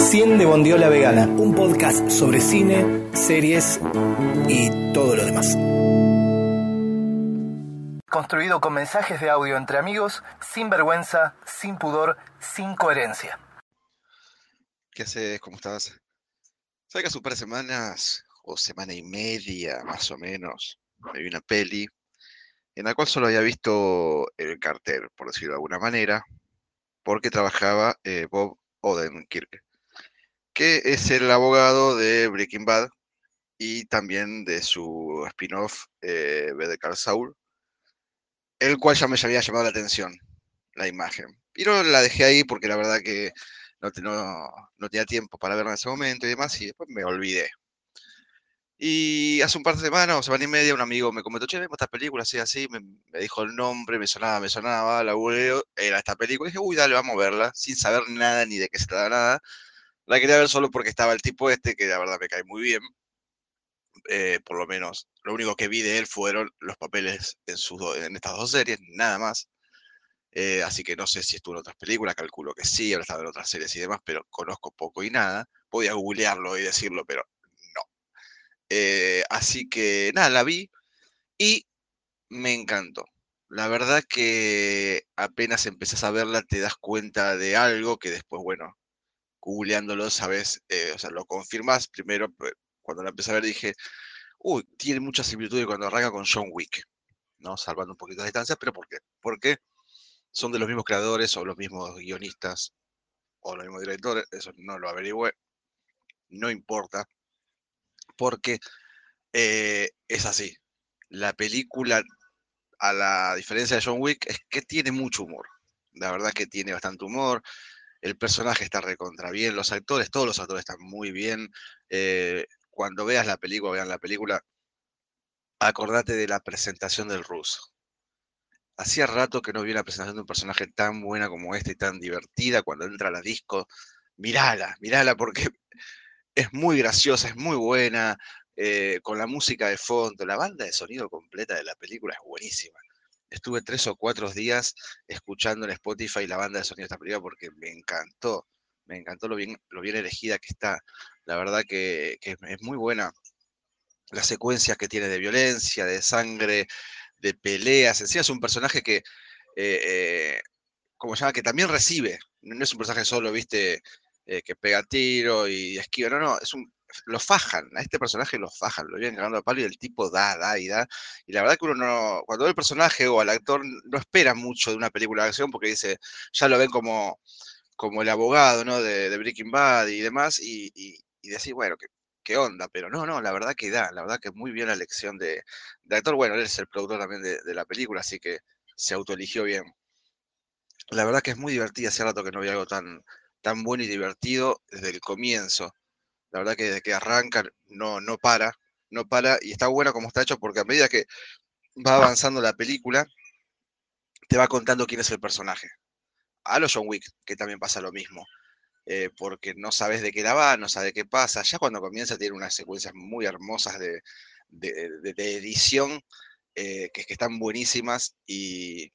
Cien de Bondiola Vegana, un podcast sobre cine, series y todo lo demás. Construido con mensajes de audio entre amigos, sin vergüenza, sin pudor, sin coherencia. ¿Qué haces? ¿Cómo estás? Sabes que hace un par de semanas, o semana y media más o menos, me vi una peli en la cual solo había visto el cartel, por decirlo de alguna manera, porque trabajaba eh, Bob Odenkirk, que es el abogado de Breaking Bad y también de su spin-off eh, Better Call Saul, el cual ya me había llamado la atención, la imagen. Pero la dejé ahí porque la verdad que no, no tenía tiempo para verla en ese momento y demás, y después me olvidé. Y hace un par de semanas o semana y media un amigo me comentó, che, vemos esta película así, así, me, dijo el nombre, me sonaba, me sonaba, la googleo, era esta película, y dije, uy, dale, vamos a verla, sin saber nada ni de qué se trata nada. La quería ver solo porque estaba el tipo este, que la verdad me cae muy bien. Eh, por lo menos, lo único que vi de él fueron los papeles en, sus en estas dos series, nada más. Eh, así que no sé si estuvo en otras películas, calculo que sí, habrá estado en otras series y demás, pero conozco poco y nada. Podía googlearlo y decirlo, pero eh, así que nada, la vi y me encantó. La verdad que apenas empezás a verla te das cuenta de algo que después, bueno, googleándolo, sabes, eh, o sea, lo confirmas. Primero, cuando la empecé a ver dije, uy, tiene mucha similitud cuando arranca con John Wick, ¿no? Salvando un poquito de distancia, pero ¿por qué? Porque son de los mismos creadores o los mismos guionistas o los mismos directores, eso no lo averigüé, no importa porque eh, es así. La película, a la diferencia de John Wick, es que tiene mucho humor. La verdad que tiene bastante humor. El personaje está recontra bien, los actores, todos los actores están muy bien. Eh, cuando veas la película, vean la película, acordate de la presentación del ruso. Hacía rato que no vi una presentación de un personaje tan buena como este y tan divertida cuando entra a la disco. Mirala, mirala porque es muy graciosa, es muy buena, eh, con la música de fondo, la banda de sonido completa de la película es buenísima. Estuve tres o cuatro días escuchando en Spotify la banda de sonido de esta película porque me encantó, me encantó lo bien, lo bien elegida que está. La verdad que, es muy buena. Las secuencias que tiene de violencia, de sangre, de peleas. Encima es un personaje que, eh, eh, como se llama, que también recibe. No es un personaje solo, viste, eh, que pega tiro y esquiva. No, no, es un, lo fajan, a este personaje lo fajan, lo vienen cagando a palo y el tipo da, da y da. Y la verdad que uno no, cuando ve el personaje o al actor no espera mucho de una película de acción porque dice, ya lo ven como, como el abogado, ¿no? De, Breaking Bad y demás, y, y, decir, bueno, ¿qué, ¿qué, onda? Pero no, no, la verdad que da, la verdad que muy bien la elección de, actor. Bueno, él es el productor también de, de la película, así que se autoeligió bien. La verdad que es muy divertida, hace rato que no vi algo tan, tan bueno y divertido desde el comienzo. La verdad que desde que arranca no, no para, no para y está bueno como está hecho porque a medida que va avanzando la película, te va contando quién es el personaje. A los John Wick, que también pasa lo mismo. Eh, porque no sabes de qué la va, no sabes qué pasa. Ya cuando comienza tiene unas secuencias muy hermosas de, edición eh, que, están buenísimas y,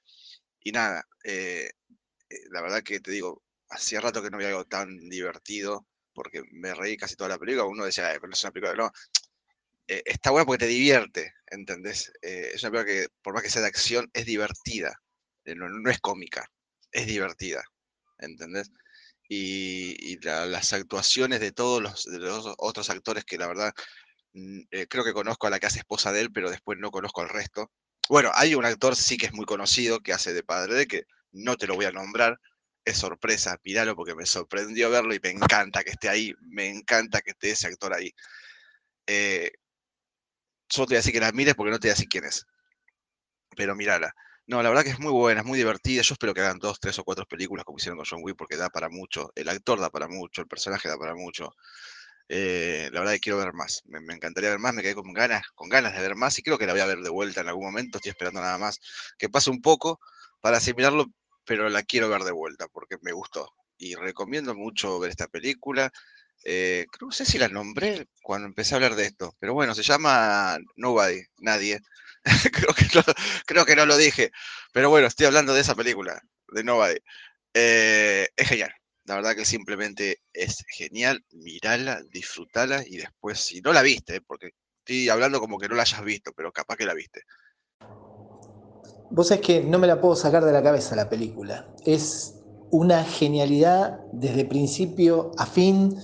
nada, eh, la verdad que te digo, hacía rato que no había algo tan divertido, porque me reí casi toda la película. Uno decía, pero no es una película, no. Eh, está buena porque te divierte, ¿entendés? Eh, es una película que, por más que sea de acción, es divertida. Eh, no, es cómica, es divertida, ¿entendés? Y, las actuaciones de todos los, otros actores que la verdad mm, creo que conozco a la que hace esposa de él, pero después no conozco al resto. Bueno, hay un actor sí que es muy conocido que hace de padre de que no te lo voy a nombrar, es sorpresa, míralo porque me sorprendió verlo y me encanta que esté ahí, me encanta que esté ese actor ahí. Eh, solo te voy a decir que la mires porque no te voy a decir quién es. Pero mírala. No, la verdad que es muy buena, es muy divertida. Yo espero que hagan dos, tres o cuatro películas como hicieron con John Wick porque da para mucho. El actor da para mucho, el personaje da para mucho. Eh, la verdad que quiero ver más. Me, me, encantaría ver más, me quedé con ganas, con ganas de ver más y creo que la voy a ver de vuelta en algún momento. Estoy esperando nada más que pase un poco para asimilarlo pero la quiero ver de vuelta porque me gustó. Y recomiendo mucho ver esta película. Eh, no sé si la nombré cuando empecé a hablar de esto, pero bueno, se llama Nobody, nadie. creo, que no, creo que no lo dije, pero bueno, estoy hablando de esa película, de Nobody. Eh, es genial. La verdad que simplemente es genial. Mirala, disfrutala y después, si no la viste, porque estoy hablando como que no la hayas visto, pero capaz que la viste. Vos sabés que no me la puedo sacar de la cabeza la película. Es una genialidad desde principio a fin.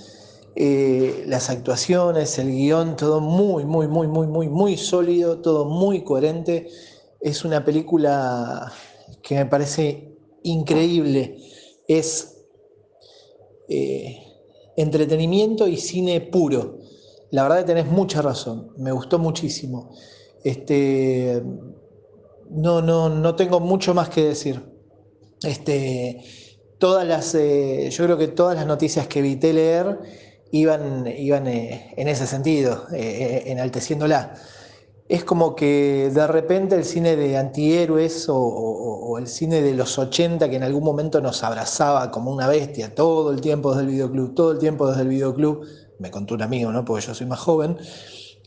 Eh, las actuaciones, el guion, todo muy, muy, muy, muy, muy, muy sólido, todo muy coherente. Es una película que me parece increíble. Es eh, entretenimiento y cine puro. La verdad que tenés mucha razón. Me gustó muchísimo. Este, no, no, no tengo mucho más que decir. Este, todas las, eh, yo creo que todas las noticias que evité leer iban, iban eh, en ese sentido, eh, enalteciéndola. Es como que de repente el cine de antihéroes o, el cine de los 80 que en algún momento nos abrazaba como una bestia todo el tiempo desde el videoclub, todo el tiempo desde el videoclub, me contó un amigo, ¿no? porque yo soy más joven,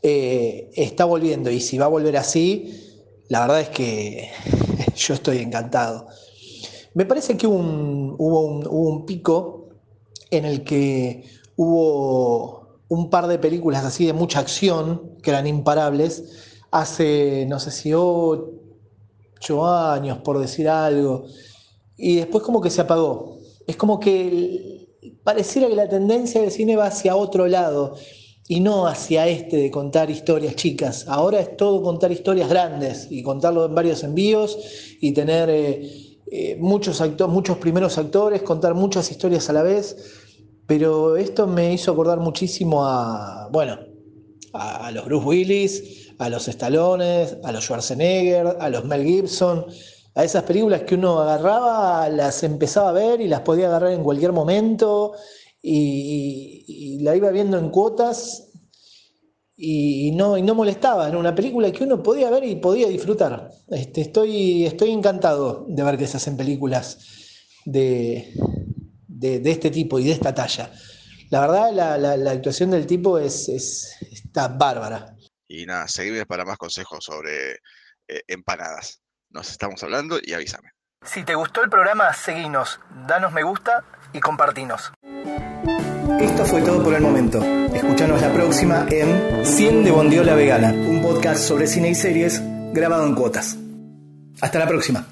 está volviendo y si va a volver así, la verdad es que yo estoy encantado. Me parece que hubo un, pico en el que hubo un par de películas así de mucha acción, que eran imparables, hace, no sé si ocho años, por decir algo, y después como que se apagó. Es como que pareciera que la tendencia del cine va hacia otro lado y no hacia este de contar historias chicas. Ahora es todo contar historias grandes y contarlo en varios envíos y tener eh, eh, muchos, muchos primeros actores, contar muchas historias a la vez. Pero esto me hizo acordar muchísimo a, bueno, a, los Bruce Willis, a los Stallones, a los Schwarzenegger, a los Mel Gibson, a esas películas que uno agarraba, las empezaba a ver y las podía agarrar en cualquier momento y, la iba viendo en cuotas y, no, y no molestaba. Era una película que uno podía ver y podía disfrutar. Este, estoy, estoy encantado de ver que se hacen películas de, de, este tipo y de esta talla. La verdad, la, actuación del tipo es, está bárbara. Y nada, seguime para más consejos sobre eh, empanadas. Nos estamos hablando y avísame. Si te gustó el programa, seguinos, danos me gusta y compartinos. Esto fue todo por el momento. Escuchanos la próxima en 100 de Bondiola Vegana, un podcast sobre cine y series grabado en cuotas. Hasta la próxima.